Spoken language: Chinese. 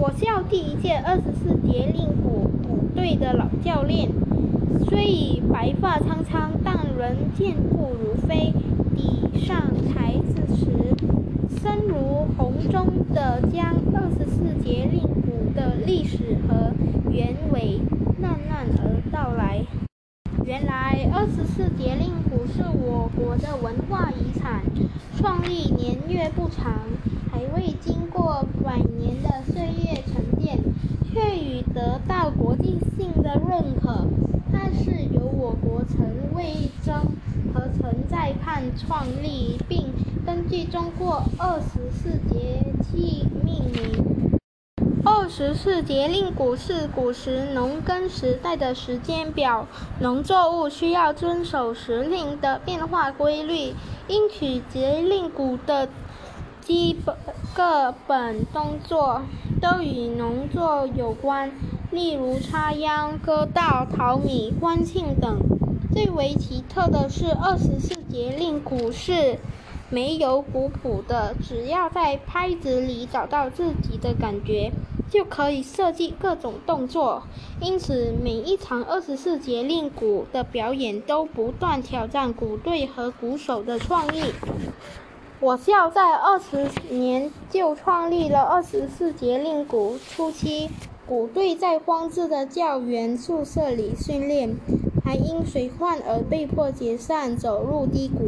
我校第一届二十四节令鼓鼓队的老教练，虽已白发苍苍，但仍健步如飞。抵上台子时，声如洪钟的将二十四节令鼓的历史和原委喃喃而道来。原来，二十四节令鼓是我国的文化遗产，创立年月不长，还未经过百年的岁月沉淀，却已得到国际性的认可。它是由我国陈卫征和陈再盼创立，并根据中国二十四节。十四节令鼓是古时农耕时代的时间表，农作物需要遵守时令的变化规律，因此节令鼓的基本各本动作都与农作有关，例如插秧、割稻、淘米、欢庆等。最为奇特的是，二十四节令鼓是没有鼓谱的，只要在拍子里找到自己的感觉。就可以设计各种动作，因此每一场二十四节令鼓的表演都不断挑战鼓队和鼓手的创意。我校在二十年就创立了二十四节令鼓。初期，鼓队在荒置的教员宿舍里训练，还因水患而被迫解散，走入低谷。